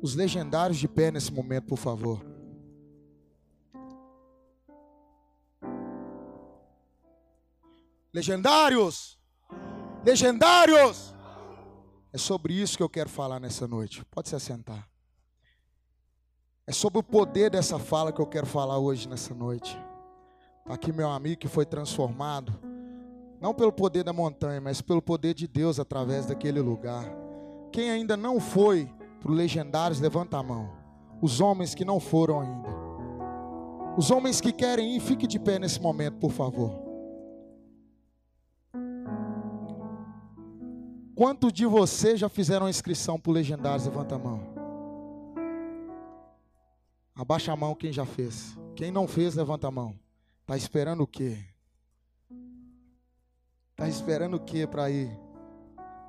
Os legendários de pé nesse momento, por favor. Legendários! Legendários! É sobre isso que eu quero falar nessa noite. Pode se assentar. É sobre o poder dessa fala que eu quero falar hoje nessa noite. Está aqui meu amigo que foi transformado, não pelo poder da montanha, mas pelo poder de Deus através daquele lugar. Quem ainda não foi para os legendários, levanta a mão. Os homens que não foram ainda. Os homens que querem ir, fique de pé nesse momento, por favor. Quantos de vocês já fizeram inscrição para o Legendários? Levanta a mão. Abaixa a mão quem já fez. Quem não fez, levanta a mão. Está esperando o quê? Está esperando o quê para ir?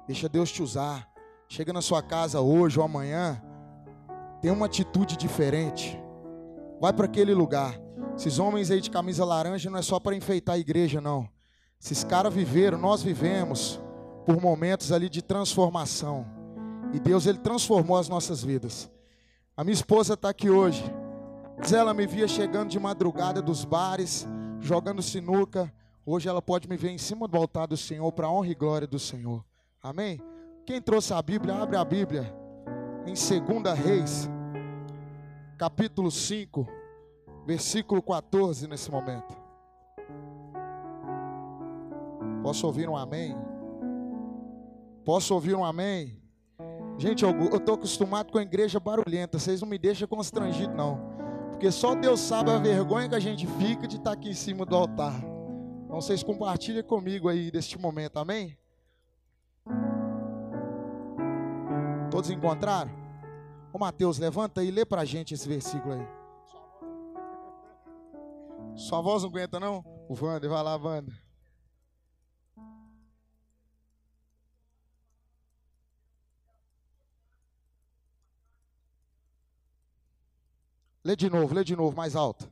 Deixa Deus te usar. Chega na sua casa hoje ou amanhã. Tem uma atitude diferente. Vai para aquele lugar. Esses homens aí de camisa laranja não é só para enfeitar a igreja, não. Esses caras viveram, nós vivemos por momentos ali de transformação. E Deus ele transformou as nossas vidas. A minha esposa está aqui hoje. Diz ela me via chegando de madrugada dos bares, jogando sinuca. Hoje ela pode me ver em cima do altar do Senhor para a honra e glória do Senhor. Amém? Quem trouxe a Bíblia, abre a Bíblia em 2 Reis, capítulo 5, versículo 14 nesse momento. Posso ouvir um amém? Posso ouvir um amém? Gente, eu estou acostumado com a igreja barulhenta. Vocês não me deixam constrangido, não. Porque só Deus sabe a vergonha que a gente fica de estar aqui em cima do altar. Então vocês compartilhem comigo aí deste momento, amém? Todos encontraram? Ô Mateus, levanta e lê pra gente esse versículo aí. Sua voz não aguenta, não? O Wander, vai lá, Wander. Lê de novo, lê de novo, mais alto.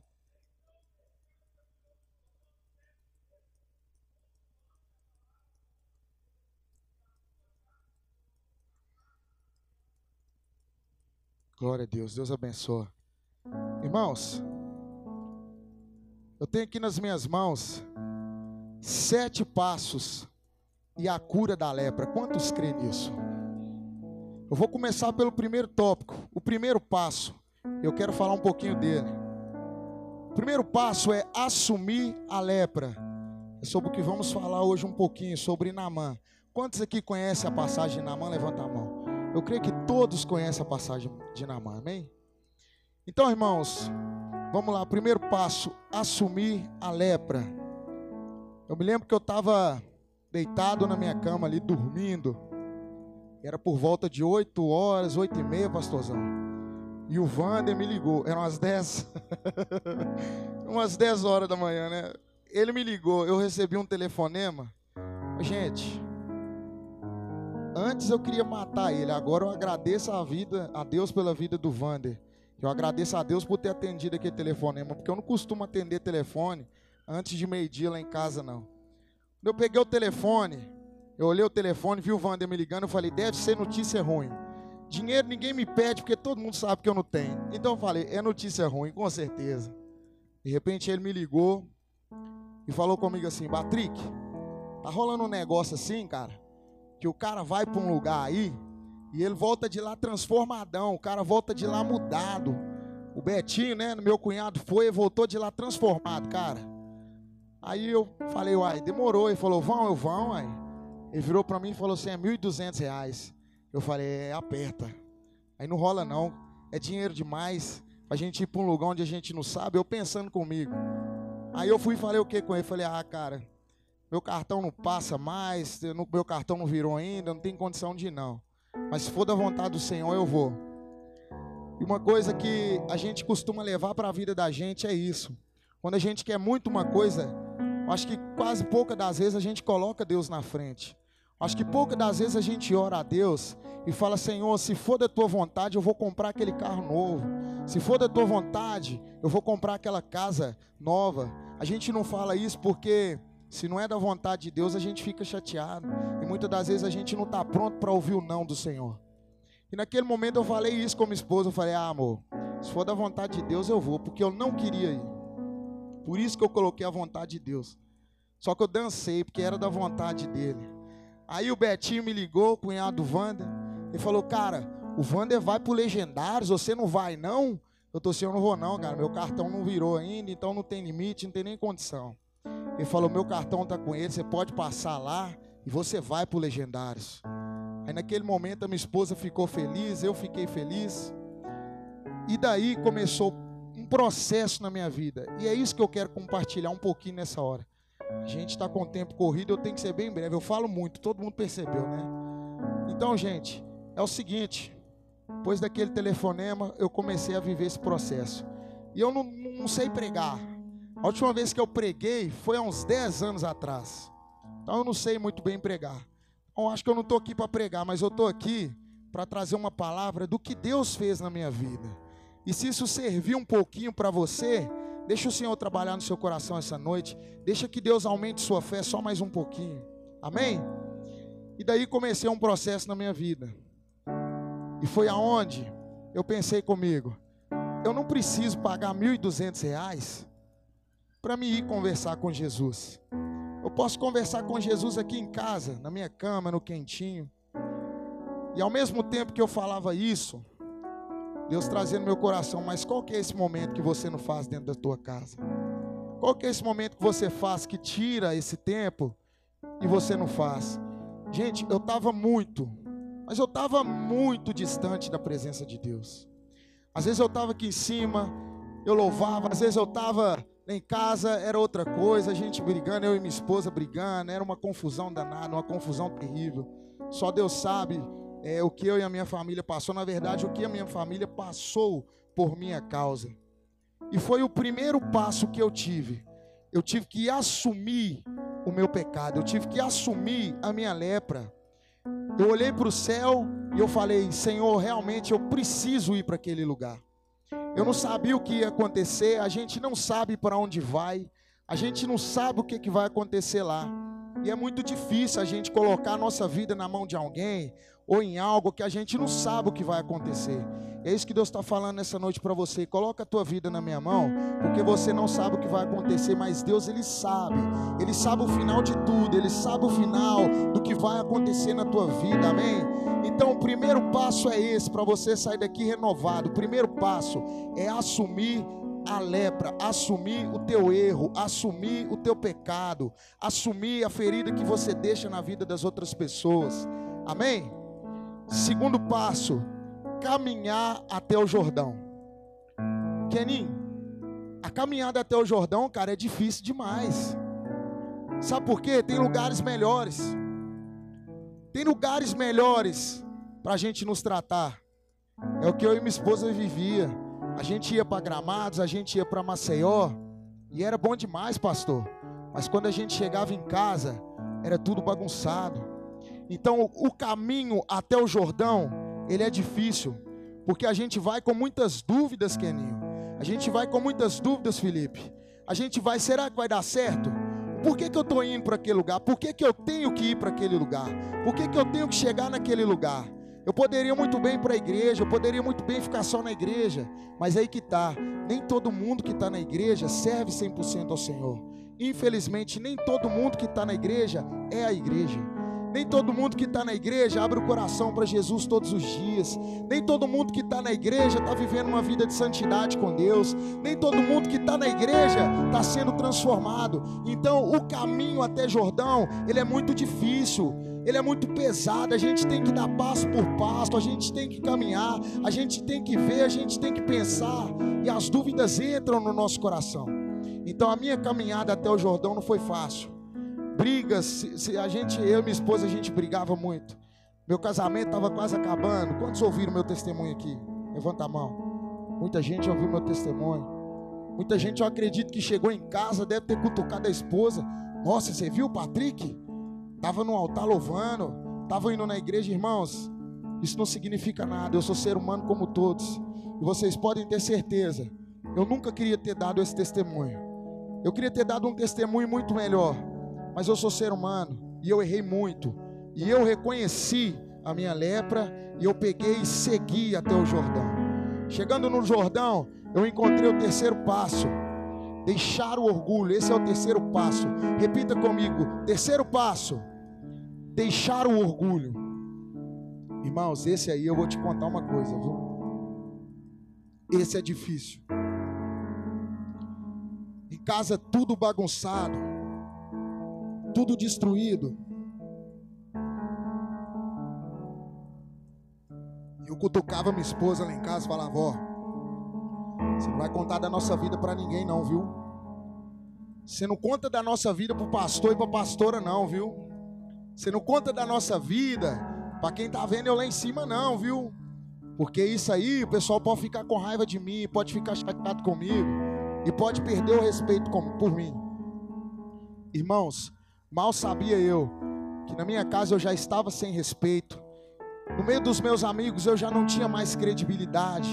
Glória a Deus, Deus abençoa. Irmãos, eu tenho aqui nas minhas mãos sete passos e a cura da lepra. Quantos creem nisso? Eu vou começar pelo primeiro tópico. O primeiro passo eu quero falar um pouquinho dele. O primeiro passo é assumir a lepra. É sobre o que vamos falar hoje um pouquinho, sobre Namã. Quantos aqui conhecem a passagem de Namã? Levanta a mão. Eu creio que todos conhecem a passagem de Namã, amém? Então, irmãos, vamos lá. Primeiro passo, assumir a lepra. Eu me lembro que eu estava deitado na minha cama ali, dormindo. Era por volta de 8 horas, 8 e meia, pastorzão. E o Vander me ligou, eram umas 10. umas 10 horas da manhã, né? Ele me ligou, eu recebi um telefonema. Gente, antes eu queria matar ele, agora eu agradeço a vida, a Deus pela vida do Vander. Eu agradeço a Deus por ter atendido aquele telefonema, porque eu não costumo atender telefone antes de meio-dia lá em casa, não. Quando eu peguei o telefone, eu olhei o telefone, vi o Vander me ligando, eu falei, deve ser notícia ruim. Dinheiro ninguém me pede porque todo mundo sabe que eu não tenho. Então eu falei, é notícia ruim, com certeza. De repente ele me ligou e falou comigo assim: Patrick, tá rolando um negócio assim, cara, que o cara vai para um lugar aí e ele volta de lá transformadão, o cara volta de lá mudado. O Betinho, né, meu cunhado foi e voltou de lá transformado, cara. Aí eu falei, uai, demorou. Ele falou, vão, eu vão, uai. Ele virou para mim e falou assim, é 1.200 reais. Eu falei, é, aperta. Aí não rola não. É dinheiro demais. Pra gente ir pra um lugar onde a gente não sabe. Eu pensando comigo. Aí eu fui e falei o que com ele? Falei, ah, cara, meu cartão não passa mais, meu cartão não virou ainda, não tem condição de ir não. Mas se for da vontade do Senhor, eu vou. E uma coisa que a gente costuma levar para a vida da gente é isso. Quando a gente quer muito uma coisa, acho que quase pouca das vezes a gente coloca Deus na frente. Acho que poucas das vezes a gente ora a Deus e fala: Senhor, se for da tua vontade, eu vou comprar aquele carro novo. Se for da tua vontade, eu vou comprar aquela casa nova. A gente não fala isso porque Se não é da vontade de Deus, a gente fica chateado. E muitas das vezes a gente não está pronto para ouvir o não do Senhor. E naquele momento eu falei isso com minha esposa. Eu falei, ah, amor, se for da vontade de Deus, eu vou, porque eu não queria ir. Por isso que eu coloquei a vontade de Deus. Só que eu dancei, porque era da vontade dele. Aí o Betinho me ligou, o cunhado do Wander, e falou: Cara, o Wander vai pro Legendários, você não vai não? Eu tô assim, eu não vou não, cara. Meu cartão não virou ainda, então não tem limite, não tem nem condição. Ele falou: Meu cartão tá com ele, você pode passar lá e você vai pro Legendários. Aí naquele momento a minha esposa ficou feliz, eu fiquei feliz. E daí começou um processo na minha vida. E é isso que eu quero compartilhar um pouquinho nessa hora. A gente está com o tempo corrido, eu tenho que ser bem breve. Eu falo muito, todo mundo percebeu, né? Então, gente, é o seguinte: depois daquele telefonema, eu comecei a viver esse processo. E eu não, não sei pregar. A última vez que eu preguei foi há uns 10 anos atrás. Então eu não sei muito bem pregar. Então acho que eu não estou aqui para pregar, mas eu estou aqui para trazer uma palavra do que Deus fez na minha vida. E se isso servir um pouquinho para você, Deixa o Senhor trabalhar no seu coração essa noite. Deixa que Deus aumente sua fé só mais um pouquinho. Amém? E daí comecei um processo na minha vida. E foi aonde eu pensei comigo: eu não preciso pagar R$ 1.200 para me ir conversar com Jesus. Eu posso conversar com Jesus aqui em casa, na minha cama, no quentinho. E ao mesmo tempo que eu falava isso, Deus trazendo no meu coração, mas qual que é esse momento que você não faz dentro da tua casa? Qual que é esse momento que você faz que tira esse tempo e você não faz? Gente, eu estava muito, mas eu estava muito distante da presença de Deus. Às vezes eu estava aqui em cima, eu louvava, às vezes eu estava em casa, era outra coisa, a gente brigando, eu e minha esposa brigando, era uma confusão danada, uma confusão terrível. Só Deus sabe é, o que eu e a minha família passou, na verdade, o que a minha família passou por minha causa. E foi o primeiro passo que eu tive. Eu tive que assumir o meu pecado, eu tive que assumir a minha lepra. Eu olhei para o céu e eu falei: Senhor, realmente eu preciso ir para aquele lugar. Eu não sabia o que ia acontecer, a gente não sabe para onde vai, a gente não sabe o que, que vai acontecer lá. E é muito difícil a gente colocar a nossa vida na mão de alguém ou em algo que a gente não sabe o que vai acontecer. É isso que Deus está falando nessa noite para você. Coloca a tua vida na minha mão, porque você não sabe o que vai acontecer, mas Deus ele sabe. Ele sabe o final de tudo. Ele sabe o final do que vai acontecer na tua vida. Amém. Então o primeiro passo é esse para você sair daqui renovado. O primeiro passo é assumir a lepra, assumir o teu erro, assumir o teu pecado, assumir a ferida que você deixa na vida das outras pessoas. Amém? Segundo passo, caminhar até o Jordão. Kenin, a caminhada até o Jordão, cara, é difícil demais. Sabe por quê? Tem lugares melhores. Tem lugares melhores para a gente nos tratar. É o que eu e minha esposa vivia. A gente ia para Gramados, a gente ia para Maceió. E era bom demais, pastor. Mas quando a gente chegava em casa, era tudo bagunçado então, o caminho até o Jordão, ele é difícil, porque a gente vai com muitas dúvidas, Keninho. A gente vai com muitas dúvidas, Felipe. A gente vai, será que vai dar certo? Por que, que eu estou indo para aquele lugar? Por que, que eu tenho que ir para aquele lugar? Por que, que eu tenho que chegar naquele lugar? Eu poderia muito bem ir para a igreja, eu poderia muito bem ficar só na igreja, mas aí que está, nem todo mundo que está na igreja serve 100% ao Senhor. Infelizmente, nem todo mundo que está na igreja é a igreja. Nem todo mundo que está na igreja abre o coração para Jesus todos os dias. Nem todo mundo que está na igreja está vivendo uma vida de santidade com Deus. Nem todo mundo que está na igreja está sendo transformado. Então, o caminho até Jordão, ele é muito difícil. Ele é muito pesado, a gente tem que dar passo por passo, a gente tem que caminhar, a gente tem que ver, a gente tem que pensar, e as dúvidas entram no nosso coração. Então a minha caminhada até o Jordão não foi fácil brigas, se, se a gente, eu e minha esposa, a gente brigava muito. Meu casamento estava quase acabando. Quantos ouviram meu testemunho aqui? Levanta a mão. Muita gente ouviu meu testemunho. Muita gente, eu acredito que chegou em casa, deve ter cutucado a esposa. Nossa, você viu o Patrick? Estava no altar louvando, estava indo na igreja, irmãos. Isso não significa nada. Eu sou ser humano como todos. E vocês podem ter certeza. Eu nunca queria ter dado esse testemunho. Eu queria ter dado um testemunho muito melhor. Mas eu sou ser humano e eu errei muito. E eu reconheci a minha lepra e eu peguei e segui até o Jordão. Chegando no Jordão, eu encontrei o terceiro passo. Deixar o orgulho, esse é o terceiro passo. Repita comigo: terceiro passo, deixar o orgulho. Irmãos, esse aí eu vou te contar uma coisa, viu? Esse é difícil. Em casa tudo bagunçado, tudo destruído. Eu cutucava minha esposa lá em casa e falava: Ó, você não vai contar da nossa vida para ninguém, não, viu? Você não conta da nossa vida para o pastor e para a pastora, não, viu? Você não conta da nossa vida para quem tá vendo eu lá em cima, não, viu? Porque isso aí, o pessoal pode ficar com raiva de mim, pode ficar chateado comigo e pode perder o respeito por mim. Irmãos, mal sabia eu que na minha casa eu já estava sem respeito. No meio dos meus amigos eu já não tinha mais credibilidade.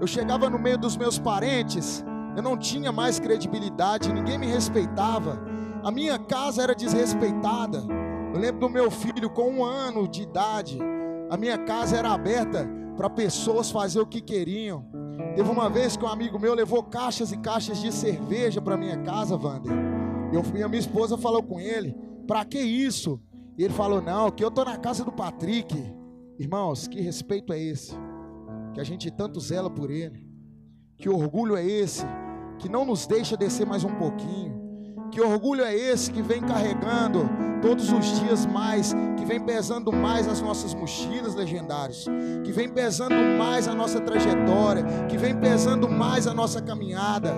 Eu chegava no meio dos meus parentes, eu não tinha mais credibilidade, ninguém me respeitava. A minha casa era desrespeitada. Eu lembro do meu filho com um ano de idade. A minha casa era aberta para pessoas fazer o que queriam. Teve uma vez que um amigo meu levou caixas e caixas de cerveja para minha casa, Wander. Eu fui, a minha esposa falou com ele: "Para que isso?" E ele falou: "Não, que eu tô na casa do Patrick." Irmãos, que respeito é esse? Que a gente tanto zela por ele. Que orgulho é esse que não nos deixa descer mais um pouquinho? Que orgulho é esse que vem carregando todos os dias mais, que vem pesando mais as nossas mochilas legendários, que vem pesando mais a nossa trajetória, que vem pesando mais a nossa caminhada.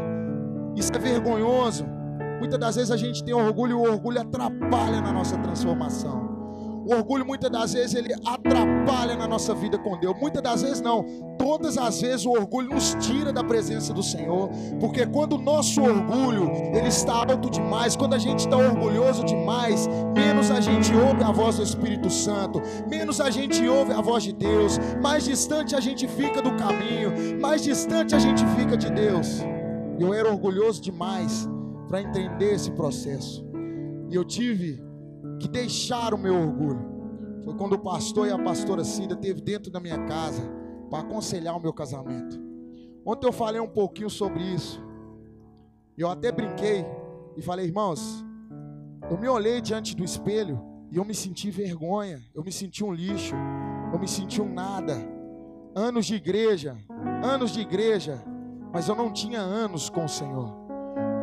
Isso é vergonhoso. Muitas das vezes a gente tem orgulho e o orgulho atrapalha na nossa transformação. O orgulho muitas das vezes ele atrapalha na nossa vida com Deus. Muitas das vezes não. Todas as vezes o orgulho nos tira da presença do Senhor, porque quando o nosso orgulho ele está alto demais, quando a gente está orgulhoso demais, menos a gente ouve a voz do Espírito Santo, menos a gente ouve a voz de Deus, mais distante a gente fica do caminho, mais distante a gente fica de Deus. Eu era orgulhoso demais para entender esse processo. E eu tive que deixaram o meu orgulho. Foi quando o pastor e a pastora Cida teve dentro da minha casa para aconselhar o meu casamento. Ontem eu falei um pouquinho sobre isso. Eu até brinquei e falei, irmãos, eu me olhei diante do espelho e eu me senti vergonha, eu me senti um lixo, eu me senti um nada. Anos de igreja, anos de igreja, mas eu não tinha anos com o Senhor.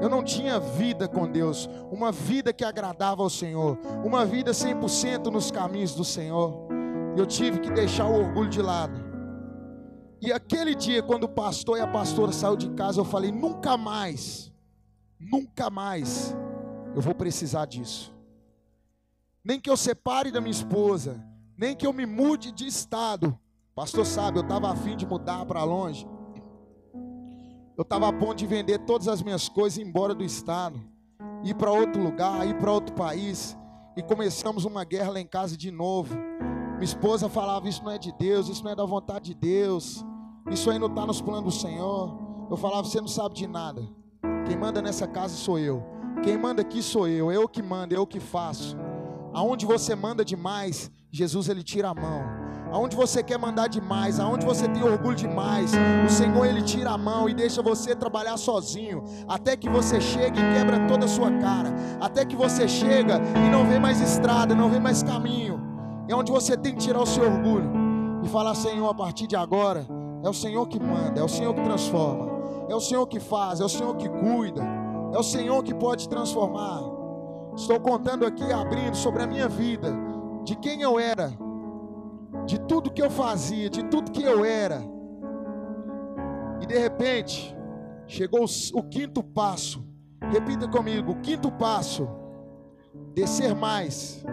Eu não tinha vida com Deus, uma vida que agradava ao Senhor, uma vida 100% nos caminhos do Senhor. Eu tive que deixar o orgulho de lado. E aquele dia, quando o pastor e a pastora saiu de casa, eu falei: nunca mais, nunca mais eu vou precisar disso. Nem que eu separe da minha esposa, nem que eu me mude de estado. Pastor sabe, eu estava afim de mudar para longe. Eu estava a ponto de vender todas as minhas coisas e ir embora do estado, ir para outro lugar, ir para outro país. E começamos uma guerra lá em casa de novo. Minha esposa falava: Isso não é de Deus, isso não é da vontade de Deus, isso aí não está nos planos do Senhor. Eu falava: Você não sabe de nada. Quem manda nessa casa sou eu. Quem manda aqui sou eu. Eu que mando, eu que faço. Aonde você manda demais, Jesus ele tira a mão aonde você quer mandar demais, aonde você tem orgulho demais, o Senhor ele tira a mão e deixa você trabalhar sozinho, até que você chegue e quebra toda a sua cara, até que você chega e não vê mais estrada, não vê mais caminho. É onde você tem que tirar o seu orgulho e falar: Senhor, a partir de agora, é o Senhor que manda, é o Senhor que transforma, é o Senhor que faz, é o Senhor que cuida, é o Senhor que pode transformar. Estou contando aqui, abrindo sobre a minha vida, de quem eu era, de tudo que eu fazia, de tudo que eu era. E de repente, chegou o quinto passo. Repita comigo: o quinto passo. Descer mais.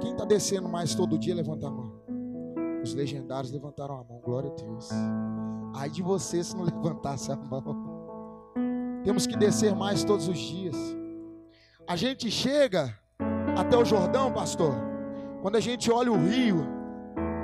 Quem está descendo mais todo dia, levanta a mão. Os legendários levantaram a mão, glória a Deus. Ai de você se não levantasse a mão. Temos que descer mais todos os dias. A gente chega até o Jordão, pastor. Quando a gente olha o rio,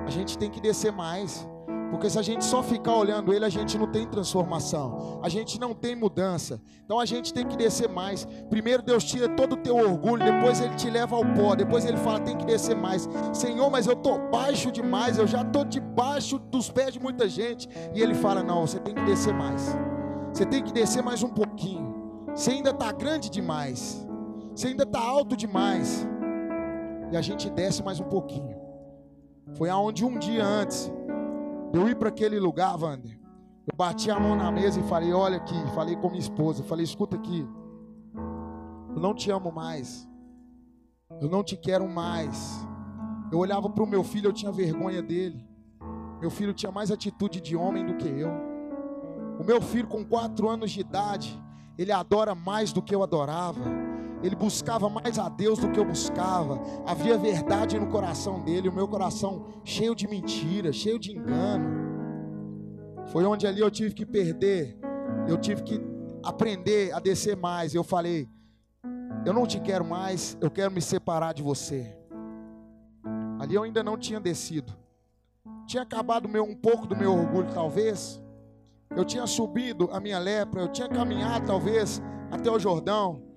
a gente tem que descer mais, Porque se a gente só ficar olhando ele, a gente não tem transformação, a gente não tem mudança. Então a gente tem que descer mais. Primeiro Deus tira todo o teu orgulho, depois ele te leva ao pó, depois ele fala tem que descer mais. Senhor, mas eu tô baixo demais, eu já tô debaixo dos pés de muita gente. E ele fala: "Não, você tem que descer mais. Você tem que descer mais um pouquinho. Você ainda está grande demais. Você ainda está alto demais." E a gente desce mais um pouquinho. Foi aonde um dia antes eu ir para aquele lugar, Wander, eu bati a mão na mesa e falei: Olha aqui, falei com minha esposa, falei: Escuta aqui, eu não te amo mais, eu não te quero mais. Eu olhava para o meu filho, eu tinha vergonha dele. Meu filho tinha mais atitude de homem do que eu. O meu filho, com quatro anos de idade, ele adora mais do que eu adorava. Ele buscava mais a Deus do que eu buscava. Havia verdade no coração dele, o meu coração cheio de mentira, cheio de engano. Foi onde ali eu tive que perder, eu tive que aprender a descer mais. Eu falei: Eu não te quero mais, eu quero me separar de você. Ali eu ainda não tinha descido. Tinha acabado meu, um pouco do meu orgulho, talvez. Eu tinha subido a minha lepra, eu tinha caminhado, talvez, até o Jordão.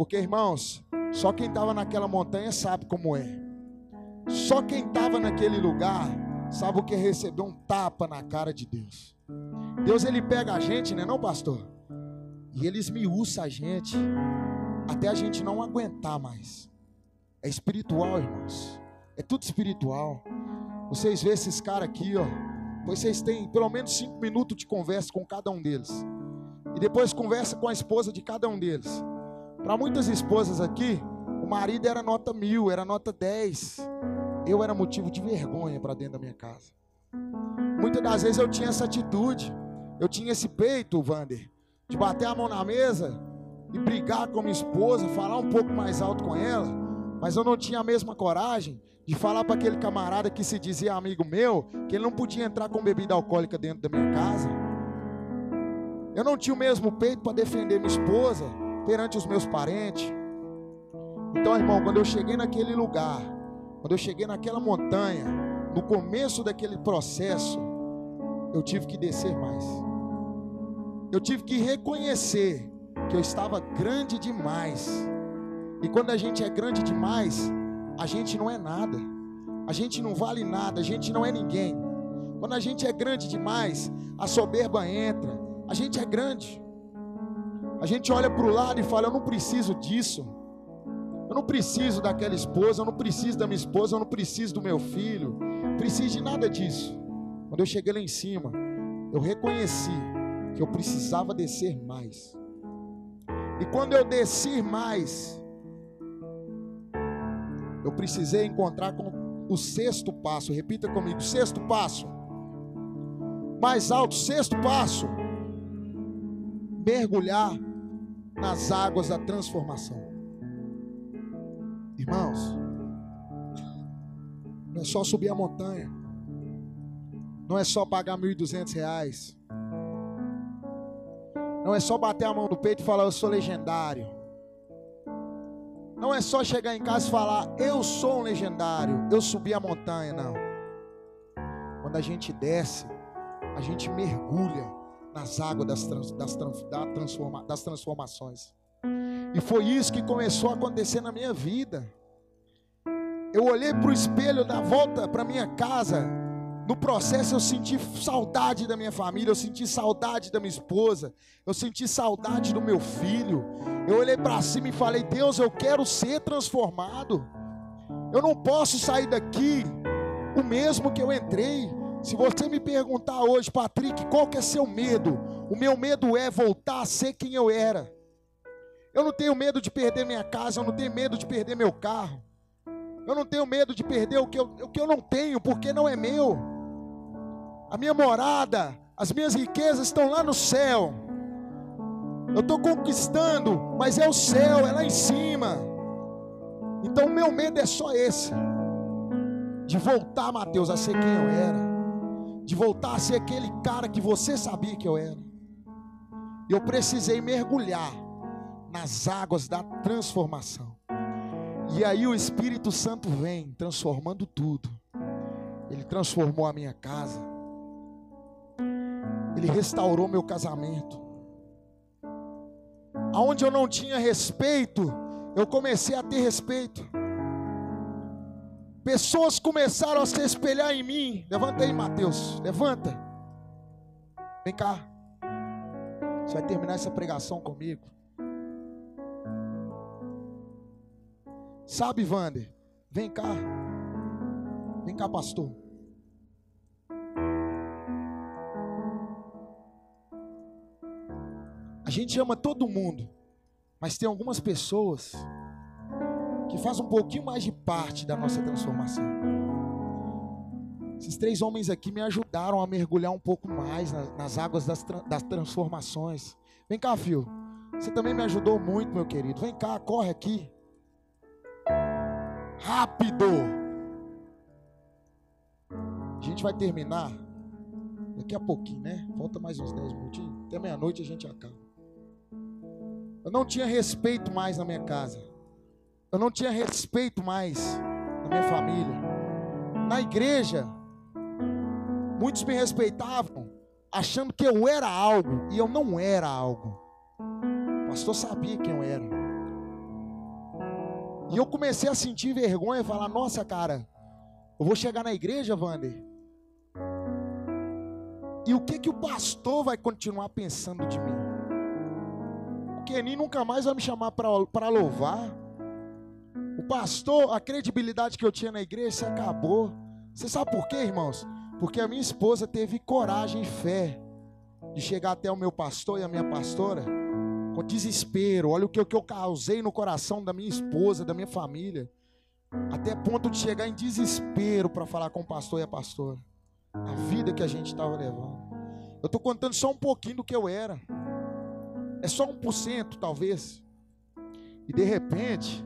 Porque, irmãos, só quem estava naquela montanha sabe como é. Só quem estava naquele lugar sabe o que é receber um tapa na cara de Deus. Deus ele pega a gente, né, não, pastor? E ele esmiuça a gente até a gente não aguentar mais. É espiritual, irmãos. É tudo espiritual. Vocês vê esses caras aqui, ó. Vocês têm pelo menos cinco minutos de conversa com cada um deles. E depois conversa com a esposa de cada um deles. Para muitas esposas aqui, o marido era nota mil, era nota dez. Eu era motivo de vergonha para dentro da minha casa. Muitas das vezes eu tinha essa atitude, eu tinha esse peito, Vander, de bater a mão na mesa e brigar com minha esposa, falar um pouco mais alto com ela, mas eu não tinha a mesma coragem de falar para aquele camarada que se dizia amigo meu, que ele não podia entrar com bebida alcoólica dentro da minha casa. Eu não tinha o mesmo peito para defender minha esposa perante os meus parentes. Então, irmão, quando eu cheguei naquele lugar, quando eu cheguei naquela montanha, no começo daquele processo, eu tive que descer mais. Eu tive que reconhecer que eu estava grande demais. E quando a gente é grande demais, a gente não é nada. A gente não vale nada, a gente não é ninguém. Quando a gente é grande demais, a soberba entra. A gente é grande. A gente olha para o lado e fala: Eu não preciso disso. Eu não preciso daquela esposa. Eu não preciso da minha esposa. Eu não preciso do meu filho. Não preciso de nada disso. Quando eu cheguei lá em cima, eu reconheci que eu precisava descer mais. E quando eu desci mais, eu precisei encontrar com o sexto passo. Repita comigo: sexto passo. Mais alto, sexto passo. Mergulhar nas águas da transformação. Irmãos, não é só subir a montanha, não é só pagar mil e duzentos reais, não é só bater a mão no peito e falar eu sou legendário, não é só chegar em casa e falar eu sou um legendário, eu subi a montanha, não. Quando a gente desce, a gente mergulha nas águas das, trans, das, da transforma, das transformações. E foi isso que começou a acontecer na minha vida. Eu olhei para o espelho da volta para minha casa. No processo eu senti saudade da minha família, eu senti saudade da minha esposa, eu senti saudade do meu filho. Eu olhei para cima e falei: Deus, eu quero ser transformado. Eu não posso sair daqui o mesmo que eu entrei. Se você me perguntar hoje, Patrick, qual que é seu medo? O meu medo é voltar a ser quem eu era. Eu não tenho medo de perder minha casa, eu não tenho medo de perder meu carro. Eu não tenho medo de perder o que eu, o que eu não tenho, porque não é meu. A minha morada, as minhas riquezas estão lá no céu. Eu estou conquistando, mas é o céu, é lá em cima. Então o meu medo é só esse: de voltar, Mateus, a ser quem eu era de voltar a ser aquele cara que você sabia que eu era. Eu precisei mergulhar nas águas da transformação. E aí o Espírito Santo vem transformando tudo. Ele transformou a minha casa. Ele restaurou meu casamento. Aonde eu não tinha respeito, eu comecei a ter respeito. Pessoas começaram a se espelhar em mim. Levanta aí, Mateus. Levanta. Vem cá. Você vai terminar essa pregação comigo. Sabe, Vander? Vem cá. Vem cá, pastor. A gente ama todo mundo, mas tem algumas pessoas que faz um pouquinho mais de parte da nossa transformação. Esses três homens aqui me ajudaram a mergulhar um pouco mais nas, nas águas das, das transformações. Vem cá, filho. Você também me ajudou muito, meu querido. Vem cá, corre aqui. Rápido! A gente vai terminar daqui a pouquinho, né? Falta mais uns 10 minutinhos. Até meia-noite a gente acaba. Eu não tinha respeito mais na minha casa. Eu não tinha respeito mais na minha família. Na igreja, muitos me respeitavam, achando que eu era algo, e eu não era algo. O pastor sabia quem eu era. E eu comecei a sentir vergonha e falar: Nossa, cara, eu vou chegar na igreja, Wander. E o que que o pastor vai continuar pensando de mim? O Kenin nunca mais vai me chamar para louvar. Pastor, a credibilidade que eu tinha na igreja se acabou. Você sabe por quê, irmãos? Porque a minha esposa teve coragem e fé de chegar até o meu pastor e a minha pastora com desespero. Olha o que, o que eu causei no coração da minha esposa, da minha família. Até ponto de chegar em desespero para falar com o pastor e a pastora. A vida que a gente estava levando. Eu estou contando só um pouquinho do que eu era. É só um por cento, talvez. E de repente,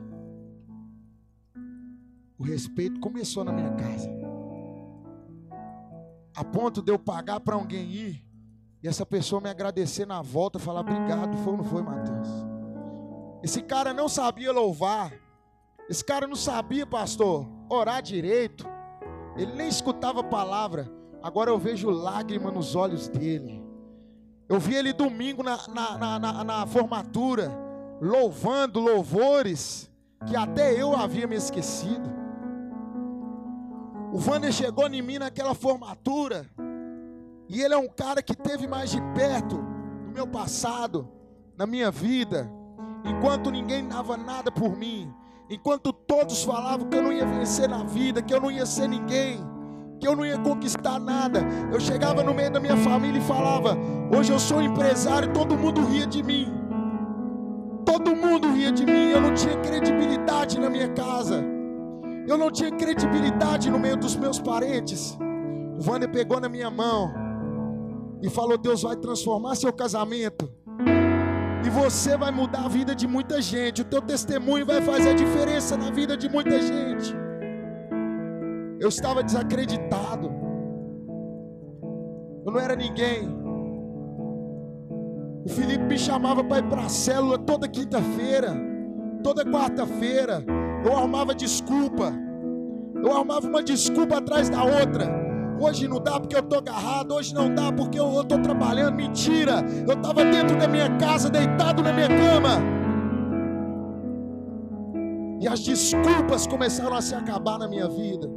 o respeito começou na minha casa. A ponto de eu pagar para alguém ir e essa pessoa me agradecer na volta, falar obrigado, foi ou não foi, Mateus? Esse cara não sabia louvar. Esse cara não sabia, pastor, orar direito. Ele nem escutava a palavra. Agora eu vejo lágrima nos olhos dele. Eu vi ele domingo na, na, na, na, formatura, louvando louvores que até eu havia me esquecido. O Vander chegou em mim naquela formatura. E ele é um cara que teve mais de perto no meu passado, na minha vida. Enquanto ninguém dava nada por mim. Enquanto todos falavam que eu não ia vencer na vida, que eu não ia ser ninguém, que eu não ia conquistar nada. Eu chegava no meio da minha família e falava: Hoje eu sou empresário, todo mundo ria de mim. Todo mundo ria de mim, eu não tinha credibilidade na minha casa. Eu não tinha credibilidade no meio dos meus parentes. O Wander pegou na minha mão e falou: Deus vai transformar seu casamento. E você vai mudar a vida de muita gente. O teu testemunho vai fazer a diferença na vida de muita gente. Eu estava desacreditado. Eu não era ninguém. O Felipe me chamava para ir para a célula toda quinta-feira, toda quarta-feira. Eu arrumava desculpa. Eu arrumava uma desculpa atrás da outra. Hoje não dá porque eu estou agarrado. Hoje não dá porque eu estou trabalhando. Mentira. Eu estava dentro da minha casa, deitado na minha cama. E as desculpas começaram a se acabar na minha vida.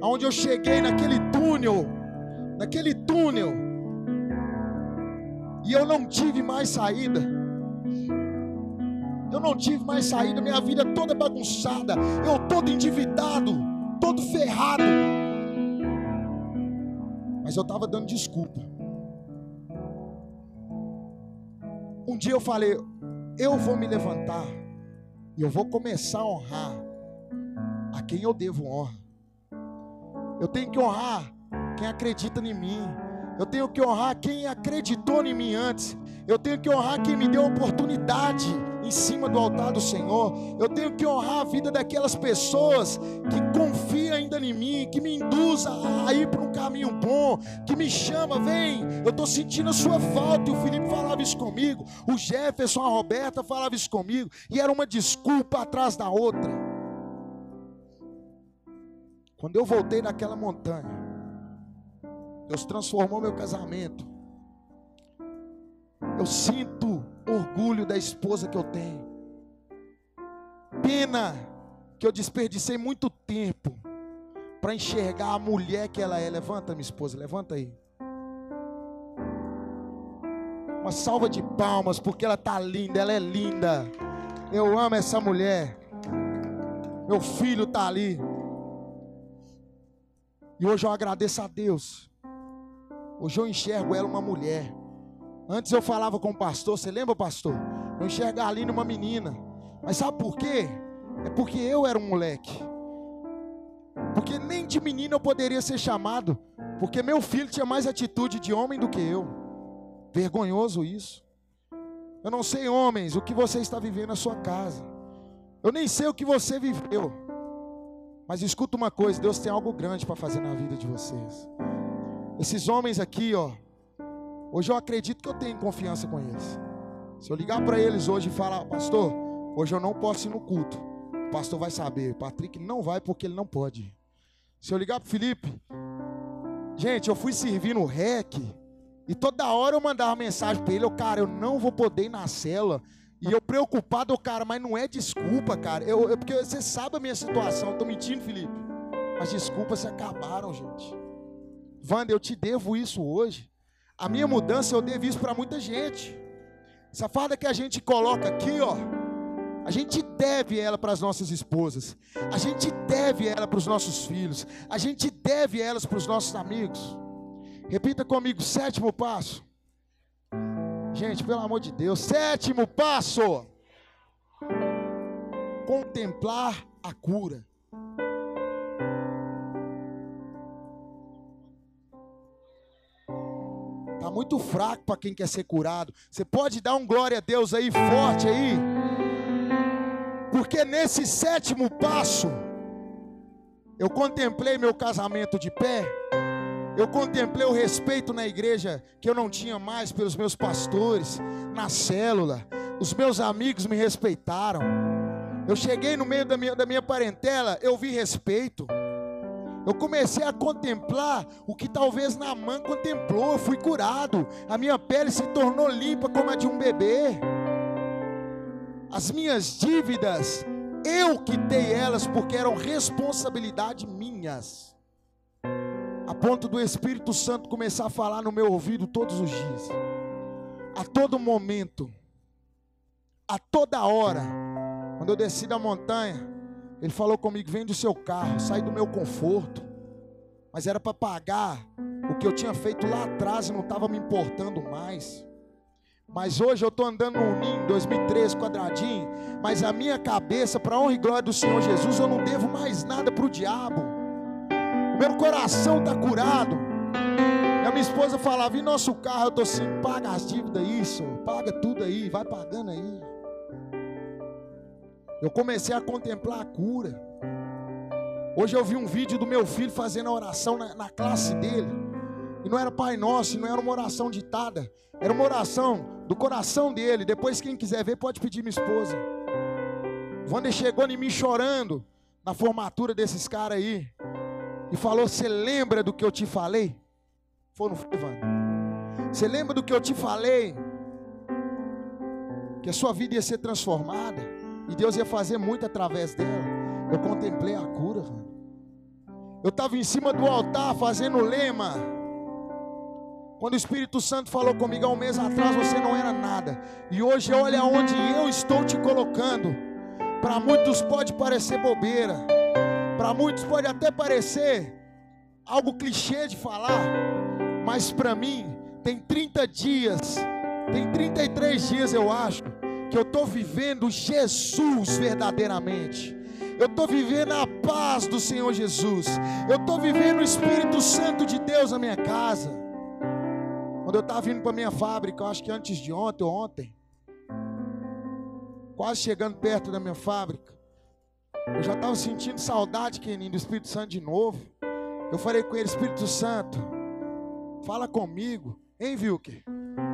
Aonde eu cheguei naquele túnel. Naquele túnel. E eu não tive mais saída. Eu não tive mais saída, minha vida toda bagunçada, eu todo endividado, todo ferrado. Mas eu estava dando desculpa. Um dia eu falei, eu vou me levantar e eu vou começar a honrar a quem eu devo honra. Eu tenho que honrar quem acredita em mim. Eu tenho que honrar quem acreditou em mim antes. Eu tenho que honrar quem me deu oportunidade em cima do altar do Senhor. Eu tenho que honrar a vida daquelas pessoas que confiam ainda em mim, que me induzam a ir para um caminho bom, que me chama, vem, eu estou sentindo a sua falta. E o Felipe falava isso comigo, o Jefferson, a Roberta falava isso comigo, e era uma desculpa atrás da outra. Quando eu voltei naquela montanha, Deus transformou meu casamento. Eu sinto orgulho da esposa que eu tenho. Pena que eu desperdicei muito tempo para enxergar a mulher que ela é. Levanta, minha esposa, levanta aí. Uma salva de palmas, porque ela tá linda, ela é linda. Eu amo essa mulher. Meu filho tá ali. E hoje eu agradeço a Deus. Hoje eu enxergo ela uma mulher. Antes eu falava com o pastor, você lembra, pastor? Eu enxergo ali uma menina. Mas sabe por quê? É porque eu era um moleque. Porque nem de menino eu poderia ser chamado. Porque meu filho tinha mais atitude de homem do que eu. Vergonhoso isso. Eu não sei, homens, o que você está vivendo na sua casa. Eu nem sei o que você viveu. Mas escuta uma coisa: Deus tem algo grande para fazer na vida de vocês. Esses homens aqui, ó. Hoje eu acredito que eu tenho confiança com eles. Se eu ligar para eles hoje e falar, pastor, hoje eu não posso ir no culto. O pastor vai saber. Patrick não vai porque ele não pode. Se eu ligar para Felipe, gente, eu fui servir no REC. E toda hora eu mandava mensagem para ele, eu, cara, eu não vou poder ir na cela. E eu preocupado, cara, mas não é desculpa, cara. Eu, eu porque você sabe a minha situação. Eu tô mentindo, Felipe. As desculpas se acabaram, gente. Wanda, eu te devo isso hoje. A minha mudança eu devo isso para muita gente. Essa farda que a gente coloca aqui, ó. A gente deve ela para as nossas esposas. A gente deve ela para os nossos filhos. A gente deve elas para os nossos amigos. Repita comigo, sétimo passo. Gente, pelo amor de Deus, sétimo passo: contemplar a cura. Tá muito fraco para quem quer ser curado. Você pode dar um glória a Deus aí forte aí? Porque nesse sétimo passo eu contemplei meu casamento de pé. Eu contemplei o respeito na igreja que eu não tinha mais pelos meus pastores, na célula. Os meus amigos me respeitaram. Eu cheguei no meio da minha, da minha parentela, eu vi respeito. Eu comecei a contemplar o que talvez Namã contemplou. Eu fui curado. A minha pele se tornou limpa como a de um bebê. As minhas dívidas, eu quitei elas porque eram responsabilidade minhas a ponto do Espírito Santo começar a falar no meu ouvido todos os dias, a todo momento, a toda hora. Quando eu desci da montanha, ele falou comigo: vem do seu carro, sai do meu conforto. Mas era para pagar o que eu tinha feito lá atrás e não estava me importando mais. Mas hoje eu estou andando no Ninho 2013 quadradinho, mas a minha cabeça, para honra e glória do Senhor Jesus, eu não devo mais nada para o diabo meu coração está curado. A minha esposa falava: em nosso carro, eu estou assim, paga as dívidas isso, paga tudo aí, vai pagando aí. Eu comecei a contemplar a cura. Hoje eu vi um vídeo do meu filho fazendo a oração na, na classe dele. E não era Pai Nosso, não era uma oração ditada. Era uma oração do coração dele. Depois, quem quiser ver, pode pedir minha esposa. Wander chegou em mim chorando na formatura desses caras aí e falou: Você lembra do que eu te falei? Foi, não foi, Wanda? Você lembra do que eu te falei? Que a sua vida ia ser transformada e Deus ia fazer muito através dela. Eu contemplei a cura. Eu estava em cima do altar fazendo lema. Quando o Espírito Santo falou comigo há um mês atrás, você não era nada. E hoje olha onde eu estou te colocando. Para muitos pode parecer bobeira. Para muitos pode até parecer algo clichê de falar, mas para mim tem 30 dias, tem 33 dias eu acho, que eu estou vivendo Jesus verdadeiramente. Eu estou vivendo a paz do Senhor Jesus. Eu estou vivendo o Espírito Santo de Deus na minha casa. Quando eu estava vindo para minha fábrica, eu acho que antes de ontem ou ontem, quase chegando perto da minha fábrica, eu já estava sentindo saudade, Keninho, do Espírito Santo de novo. Eu falei com ele, Espírito Santo, fala comigo. Hein, Vilker?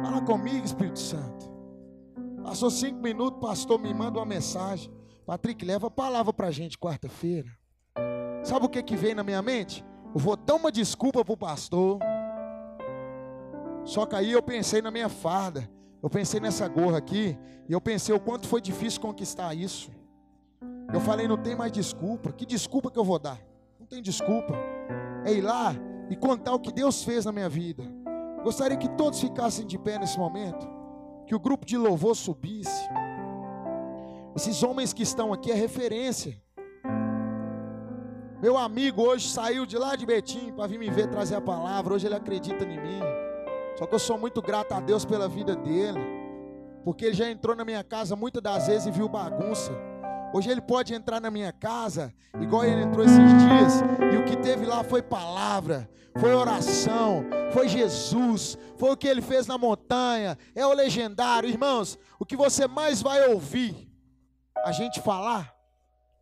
Fala comigo, Espírito Santo. Passou cinco minutos, pastor me manda uma mensagem. Patrick, leva a palavra para a gente quarta-feira. Sabe o que, que veio na minha mente? Eu vou dar uma desculpa para o pastor. Só que aí eu pensei na minha farda. Eu pensei nessa gorra aqui e eu pensei o quanto foi difícil conquistar isso. Eu falei, não tem mais desculpa. Que desculpa que eu vou dar? Não tem desculpa. É ir lá e contar o que Deus fez na minha vida. Gostaria que todos ficassem de pé nesse momento. Que o grupo de louvor subisse. Esses homens que estão aqui é referência. Meu amigo hoje saiu de lá de Betim para vir me ver trazer a palavra. Hoje ele acredita em mim. Só que eu sou muito grato a Deus pela vida dele. Porque ele já entrou na minha casa muitas das vezes e viu bagunça. Hoje ele pode entrar na minha casa, igual ele entrou esses dias, e o que teve lá foi palavra, foi oração, foi Jesus, foi o que ele fez na montanha, é o legendário. Irmãos, o que você mais vai ouvir a gente falar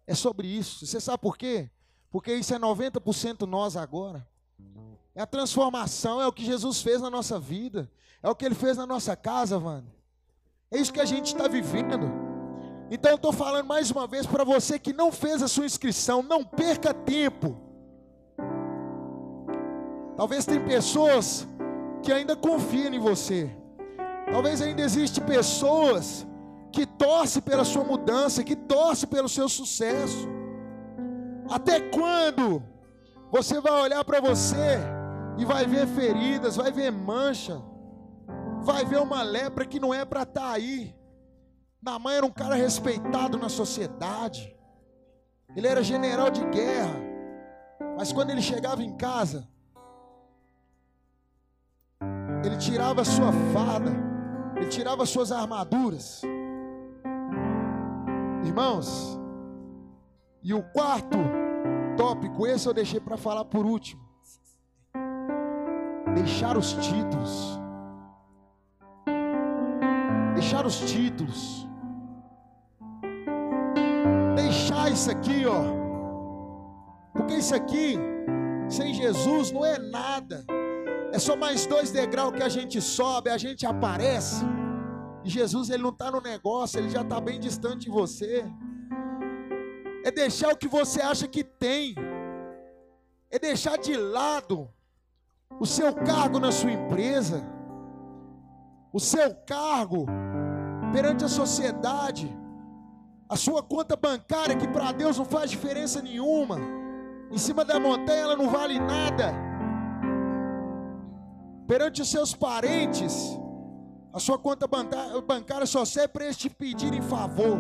é sobre isso. Você sabe por quê? Porque isso é 90% nós agora. É a transformação, é o que Jesus fez na nossa vida, é o que ele fez na nossa casa, mano. É isso que a gente está vivendo. Então eu estou falando mais uma vez para você que não fez a sua inscrição, não perca tempo. Talvez tem pessoas que ainda confiam em você. Talvez ainda existe pessoas que torcem pela sua mudança, que torcem pelo seu sucesso. Até quando você vai olhar para você e vai ver feridas, vai ver mancha, vai ver uma lepra que não é para estar tá aí. Namã era um cara respeitado na sociedade. Ele era general de guerra. Mas quando ele chegava em casa, ele tirava sua fada, ele tirava as suas armaduras. Irmãos, e o quarto tópico, esse eu deixei para falar por último. Deixar os títulos. Deixar os títulos. Isso aqui, ó. Porque isso aqui, sem Jesus, não é nada. É só mais dois degraus que a gente sobe, a gente aparece. E Jesus, ele não está no negócio, ele já está bem distante de você. É deixar o que você acha que tem. É deixar de lado o seu cargo na sua empresa. O seu cargo perante a sociedade a sua conta bancária, que para Deus não faz diferença nenhuma, em cima da montanha ela não vale nada. Perante os seus parentes, a sua conta bancária só serve para eles te pedirem favor.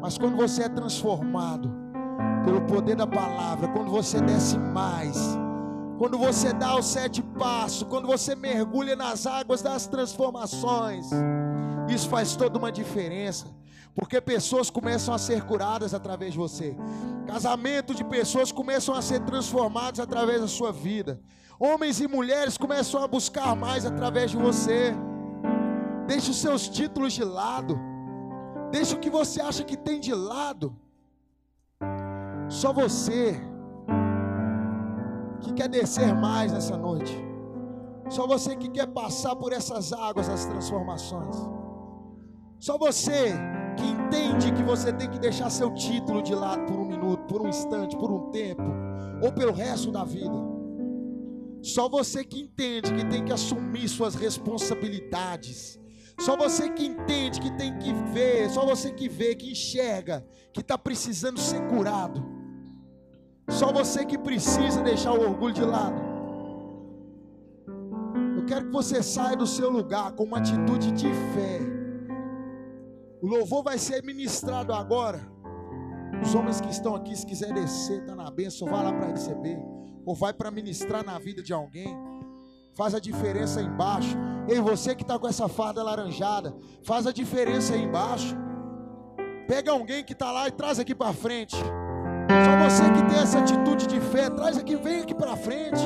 Mas quando você é transformado pelo poder da palavra, quando você desce mais, quando você dá os sete passos, quando você mergulha nas águas das transformações, isso faz toda uma diferença. Porque pessoas começam a ser curadas através de você. Casamento de pessoas começam a ser transformados através da sua vida. Homens e mulheres começam a buscar mais através de você. Deixe os seus títulos de lado. Deixe o que você acha que tem de lado. Só você que quer descer mais nessa noite. Só você que quer passar por essas águas das transformações. Só você entende que você tem que deixar seu título de lado por um minuto, por um instante, por um tempo, ou pelo resto da vida. Só você que entende que tem que assumir suas responsabilidades. Só você que entende que tem que ver, só você que vê, que enxerga, que está precisando ser curado. Só você que precisa deixar o orgulho de lado. Eu quero que você saia do seu lugar com uma atitude de fé o louvor vai ser ministrado agora. Os homens que estão aqui, se quiser descer, está na bênção, vai lá para receber. Ou vai para ministrar na vida de alguém. Faz a diferença aí embaixo. Ei, você que está com essa farda laranjada, faz a diferença aí embaixo. Pega alguém que está lá e traz aqui para frente. Só você que tem essa atitude de fé, traz aqui, vem aqui para frente.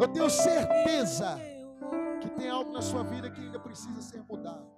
Eu tenho certeza que tem algo na sua vida que ainda precisa ser mudado